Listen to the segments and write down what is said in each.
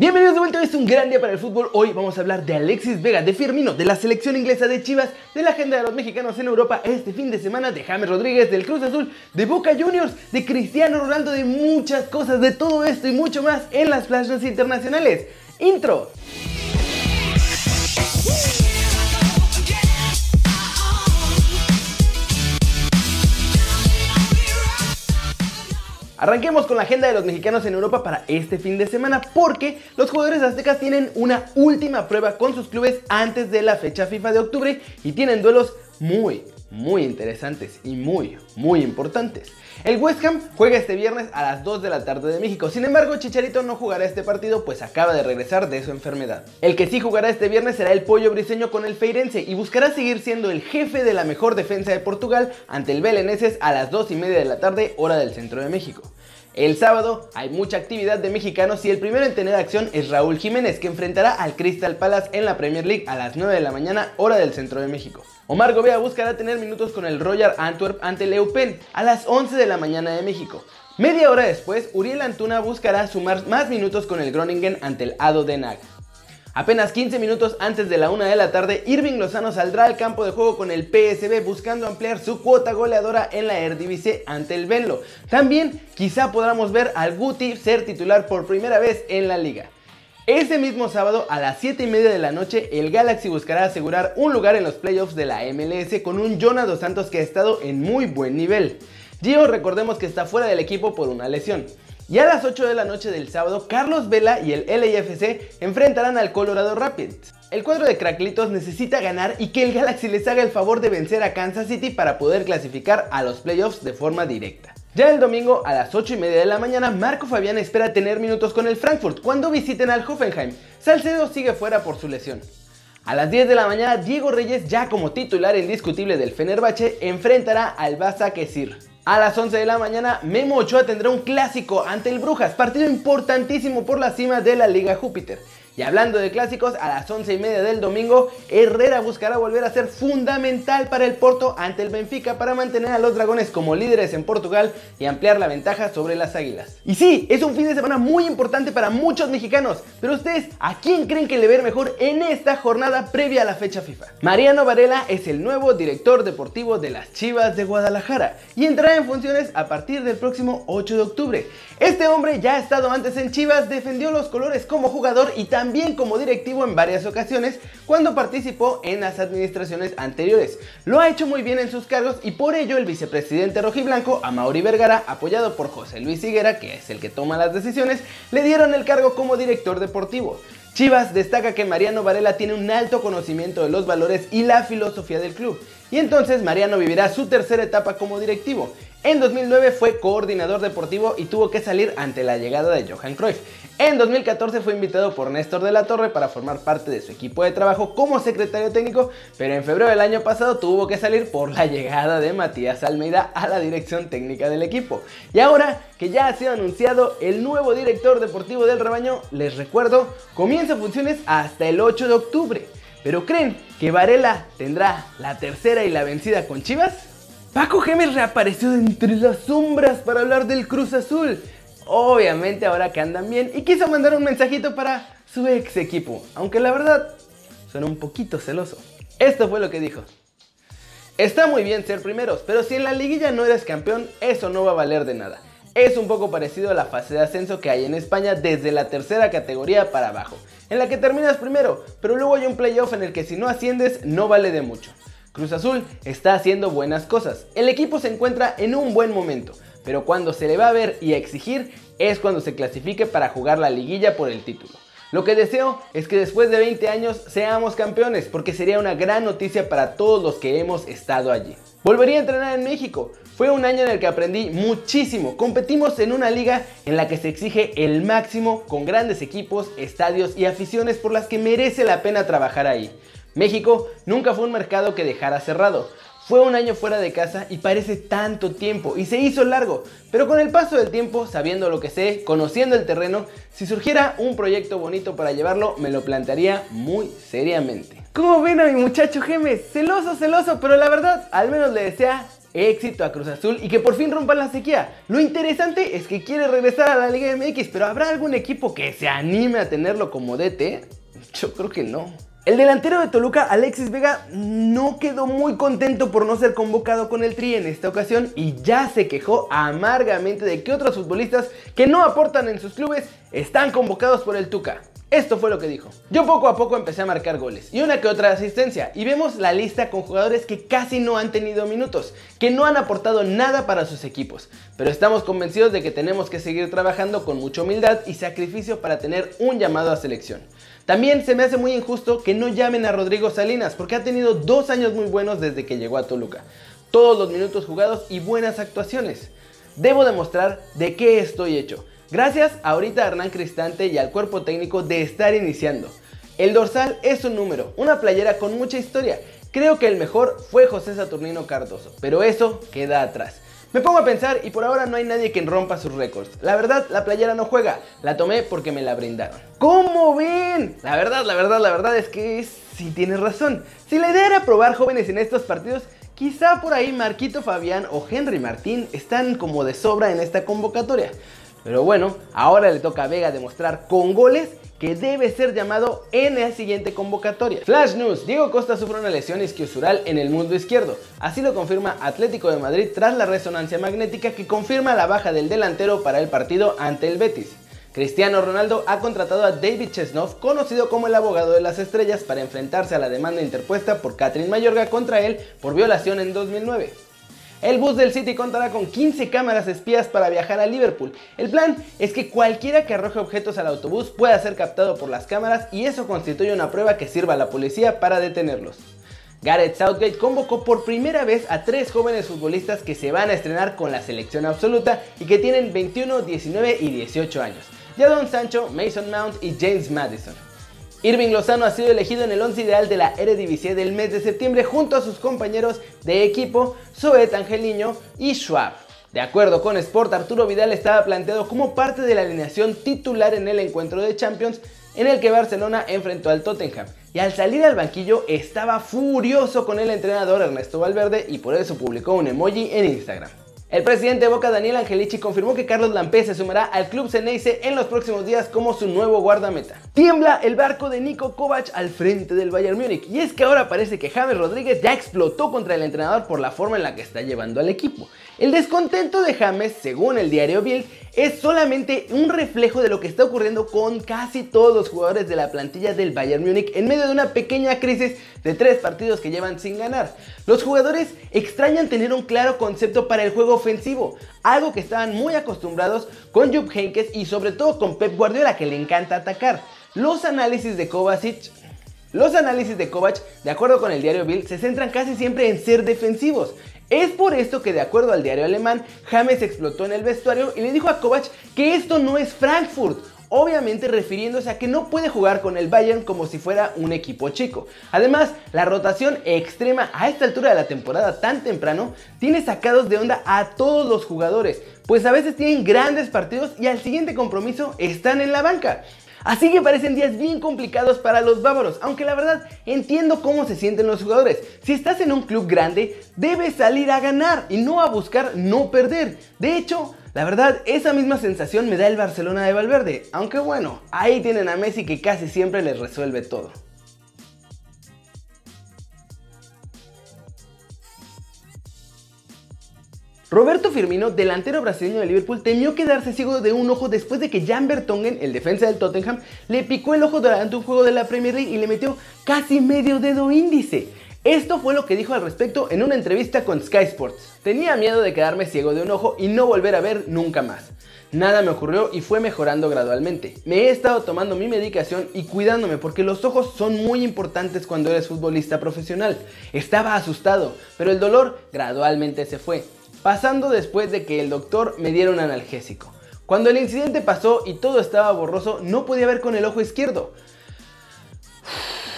Bienvenidos de vuelta, es un gran día para el fútbol. Hoy vamos a hablar de Alexis Vega, de Firmino, de la selección inglesa de Chivas, de la agenda de los mexicanos en Europa este fin de semana, de James Rodríguez, del Cruz Azul, de Boca Juniors, de Cristiano Ronaldo, de muchas cosas, de todo esto y mucho más en las flashes internacionales. Intro. Arranquemos con la agenda de los mexicanos en Europa para este fin de semana porque los jugadores aztecas tienen una última prueba con sus clubes antes de la fecha FIFA de octubre y tienen duelos muy, muy interesantes y muy, muy importantes. El West Ham juega este viernes a las 2 de la tarde de México, sin embargo Chicharito no jugará este partido pues acaba de regresar de su enfermedad. El que sí jugará este viernes será el Pollo Briseño con el Feirense y buscará seguir siendo el jefe de la mejor defensa de Portugal ante el Belenenses a las 2 y media de la tarde hora del centro de México. El sábado hay mucha actividad de mexicanos y el primero en tener acción es Raúl Jiménez, que enfrentará al Crystal Palace en la Premier League a las 9 de la mañana, hora del centro de México. Omar Gobea buscará tener minutos con el Royal Antwerp ante el Eupen a las 11 de la mañana de México. Media hora después, Uriel Antuna buscará sumar más minutos con el Groningen ante el Ado Den Haag. Apenas 15 minutos antes de la 1 de la tarde, Irving Lozano saldrá al campo de juego con el PSB buscando ampliar su cuota goleadora en la Eredivisie ante el Venlo. También quizá podamos ver al Guti ser titular por primera vez en la liga. Ese mismo sábado a las 7 y media de la noche, el Galaxy buscará asegurar un lugar en los playoffs de la MLS con un Jonah Dos Santos que ha estado en muy buen nivel. Gio recordemos que está fuera del equipo por una lesión. Y a las 8 de la noche del sábado, Carlos Vela y el LAFC enfrentarán al Colorado Rapids. El cuadro de Cracklitos necesita ganar y que el Galaxy les haga el favor de vencer a Kansas City para poder clasificar a los playoffs de forma directa. Ya el domingo a las 8 y media de la mañana, Marco Fabián espera tener minutos con el Frankfurt cuando visiten al Hoffenheim. Salcedo sigue fuera por su lesión. A las 10 de la mañana, Diego Reyes, ya como titular indiscutible del Fenerbahce, enfrentará al Basa Kesir. A las 11 de la mañana, Memo Ochoa tendrá un clásico ante el Brujas, partido importantísimo por la cima de la Liga Júpiter. Y hablando de clásicos, a las 11 y media del domingo, Herrera buscará volver a ser fundamental para el Porto ante el Benfica para mantener a los dragones como líderes en Portugal y ampliar la ventaja sobre las águilas. Y sí, es un fin de semana muy importante para muchos mexicanos, pero ustedes, ¿a quién creen que le ver mejor en esta jornada previa a la fecha FIFA? Mariano Varela es el nuevo director deportivo de las Chivas de Guadalajara y entrará en funciones a partir del próximo 8 de octubre. Este hombre ya ha estado antes en Chivas, defendió los colores como jugador y también como directivo en varias ocasiones cuando participó en las administraciones anteriores. Lo ha hecho muy bien en sus cargos y por ello el vicepresidente rojiblanco, Amaury Vergara, apoyado por José Luis Higuera, que es el que toma las decisiones, le dieron el cargo como director deportivo. Chivas destaca que Mariano Varela tiene un alto conocimiento de los valores y la filosofía del club, y entonces Mariano vivirá su tercera etapa como directivo. En 2009 fue coordinador deportivo y tuvo que salir ante la llegada de Johan Cruyff. En 2014 fue invitado por Néstor de la Torre para formar parte de su equipo de trabajo como secretario técnico, pero en febrero del año pasado tuvo que salir por la llegada de Matías Almeida a la dirección técnica del equipo. Y ahora que ya ha sido anunciado el nuevo director deportivo del rebaño, les recuerdo, comienza funciones hasta el 8 de octubre. ¿Pero creen que Varela tendrá la tercera y la vencida con Chivas? Paco Gemes reapareció entre las sombras para hablar del Cruz Azul. Obviamente ahora que andan bien y quiso mandar un mensajito para su ex equipo, aunque la verdad suena un poquito celoso. Esto fue lo que dijo. Está muy bien ser primeros, pero si en la liguilla no eres campeón, eso no va a valer de nada. Es un poco parecido a la fase de ascenso que hay en España desde la tercera categoría para abajo, en la que terminas primero, pero luego hay un playoff en el que si no asciendes no vale de mucho. Cruz Azul está haciendo buenas cosas. El equipo se encuentra en un buen momento, pero cuando se le va a ver y a exigir es cuando se clasifique para jugar la liguilla por el título. Lo que deseo es que después de 20 años seamos campeones, porque sería una gran noticia para todos los que hemos estado allí. Volvería a entrenar en México. Fue un año en el que aprendí muchísimo. Competimos en una liga en la que se exige el máximo con grandes equipos, estadios y aficiones por las que merece la pena trabajar ahí. México nunca fue un mercado que dejara cerrado. Fue un año fuera de casa y parece tanto tiempo y se hizo largo, pero con el paso del tiempo, sabiendo lo que sé, conociendo el terreno, si surgiera un proyecto bonito para llevarlo, me lo plantearía muy seriamente. ¿Cómo ven a mi muchacho Gemes? Celoso, celoso, pero la verdad, al menos le desea éxito a Cruz Azul y que por fin rompan la sequía. Lo interesante es que quiere regresar a la Liga MX, pero ¿habrá algún equipo que se anime a tenerlo como DT? Yo creo que no. El delantero de Toluca, Alexis Vega, no quedó muy contento por no ser convocado con el Tri en esta ocasión y ya se quejó amargamente de que otros futbolistas que no aportan en sus clubes están convocados por el Tuca. Esto fue lo que dijo. Yo poco a poco empecé a marcar goles y una que otra asistencia y vemos la lista con jugadores que casi no han tenido minutos, que no han aportado nada para sus equipos, pero estamos convencidos de que tenemos que seguir trabajando con mucha humildad y sacrificio para tener un llamado a selección. También se me hace muy injusto que no llamen a Rodrigo Salinas porque ha tenido dos años muy buenos desde que llegó a Toluca. Todos los minutos jugados y buenas actuaciones. Debo demostrar de qué estoy hecho. Gracias ahorita a Hernán Cristante y al cuerpo técnico de estar iniciando. El dorsal es un número, una playera con mucha historia. Creo que el mejor fue José Saturnino Cardoso, pero eso queda atrás. Me pongo a pensar y por ahora no hay nadie que rompa sus récords. La verdad, la playera no juega. La tomé porque me la brindaron. ¿Cómo ven? La verdad, la verdad, la verdad es que sí tienes razón. Si la idea era probar jóvenes en estos partidos, quizá por ahí Marquito Fabián o Henry Martín están como de sobra en esta convocatoria. Pero bueno, ahora le toca a Vega demostrar con goles que debe ser llamado en la siguiente convocatoria. Flash News, Diego Costa sufre una lesión isquiosural en el mundo izquierdo. Así lo confirma Atlético de Madrid tras la resonancia magnética que confirma la baja del delantero para el partido ante el Betis. Cristiano Ronaldo ha contratado a David Chesnov, conocido como el abogado de las estrellas, para enfrentarse a la demanda interpuesta por Catherine Mayorga contra él por violación en 2009. El bus del City contará con 15 cámaras espías para viajar a Liverpool. El plan es que cualquiera que arroje objetos al autobús pueda ser captado por las cámaras y eso constituye una prueba que sirva a la policía para detenerlos. Gareth Southgate convocó por primera vez a tres jóvenes futbolistas que se van a estrenar con la selección absoluta y que tienen 21, 19 y 18 años. Jadon Sancho, Mason Mount y James Madison. Irving Lozano ha sido elegido en el 11 ideal de la Eredivisie del mes de septiembre junto a sus compañeros de equipo Zoet Angeliño y Schwab. De acuerdo con Sport, Arturo Vidal estaba planteado como parte de la alineación titular en el encuentro de Champions en el que Barcelona enfrentó al Tottenham. Y al salir al banquillo estaba furioso con el entrenador Ernesto Valverde y por eso publicó un emoji en Instagram. El presidente de Boca, Daniel Angelici, confirmó que Carlos Lampé se sumará al club Ceneice en los próximos días como su nuevo guardameta. Tiembla el barco de Nico Kovac al frente del Bayern Múnich y es que ahora parece que James Rodríguez ya explotó contra el entrenador por la forma en la que está llevando al equipo. El descontento de James, según el diario Bild, es solamente un reflejo de lo que está ocurriendo con casi todos los jugadores de la plantilla del Bayern Múnich en medio de una pequeña crisis de tres partidos que llevan sin ganar. Los jugadores extrañan tener un claro concepto para el juego ofensivo, algo que estaban muy acostumbrados con Jupp Heynckes y sobre todo con Pep Guardiola que le encanta atacar. Los análisis de Kovacic los análisis de Kovac, de acuerdo con el diario Bild, se centran casi siempre en ser defensivos. Es por esto que de acuerdo al diario alemán, James explotó en el vestuario y le dijo a Kovac que esto no es Frankfurt, obviamente refiriéndose a que no puede jugar con el Bayern como si fuera un equipo chico. Además, la rotación extrema a esta altura de la temporada tan temprano tiene sacados de onda a todos los jugadores, pues a veces tienen grandes partidos y al siguiente compromiso están en la banca. Así que parecen días bien complicados para los bávaros, aunque la verdad entiendo cómo se sienten los jugadores. Si estás en un club grande, debes salir a ganar y no a buscar no perder. De hecho, la verdad, esa misma sensación me da el Barcelona de Valverde, aunque bueno, ahí tienen a Messi que casi siempre les resuelve todo. Roberto Firmino, delantero brasileño de Liverpool, temió quedarse ciego de un ojo después de que Jan Vertonghen, el defensa del Tottenham, le picó el ojo durante un juego de la Premier League y le metió casi medio dedo índice. Esto fue lo que dijo al respecto en una entrevista con Sky Sports. Tenía miedo de quedarme ciego de un ojo y no volver a ver nunca más. Nada me ocurrió y fue mejorando gradualmente. Me he estado tomando mi medicación y cuidándome porque los ojos son muy importantes cuando eres futbolista profesional. Estaba asustado, pero el dolor gradualmente se fue pasando después de que el doctor me diera un analgésico. Cuando el incidente pasó y todo estaba borroso, no podía ver con el ojo izquierdo.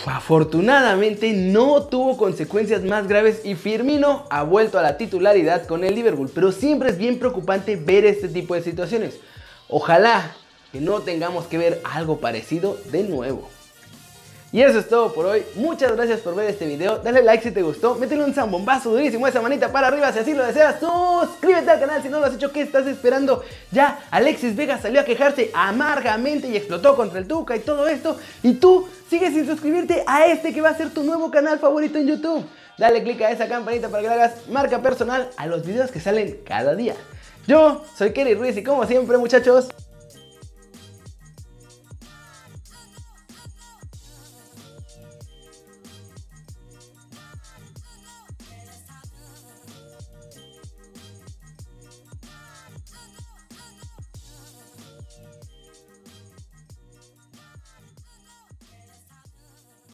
Afortunadamente no tuvo consecuencias más graves y Firmino ha vuelto a la titularidad con el Liverpool, pero siempre es bien preocupante ver este tipo de situaciones. Ojalá que no tengamos que ver algo parecido de nuevo. Y eso es todo por hoy. Muchas gracias por ver este video. Dale like si te gustó. Métele un zambombazo durísimo esa manita para arriba si así lo deseas. Suscríbete al canal si no lo has hecho. ¿Qué estás esperando? Ya Alexis Vega salió a quejarse amargamente y explotó contra el Tuca y todo esto. Y tú sigues sin suscribirte a este que va a ser tu nuevo canal favorito en YouTube. Dale click a esa campanita para que le hagas marca personal a los videos que salen cada día. Yo soy Kerry Ruiz y como siempre muchachos,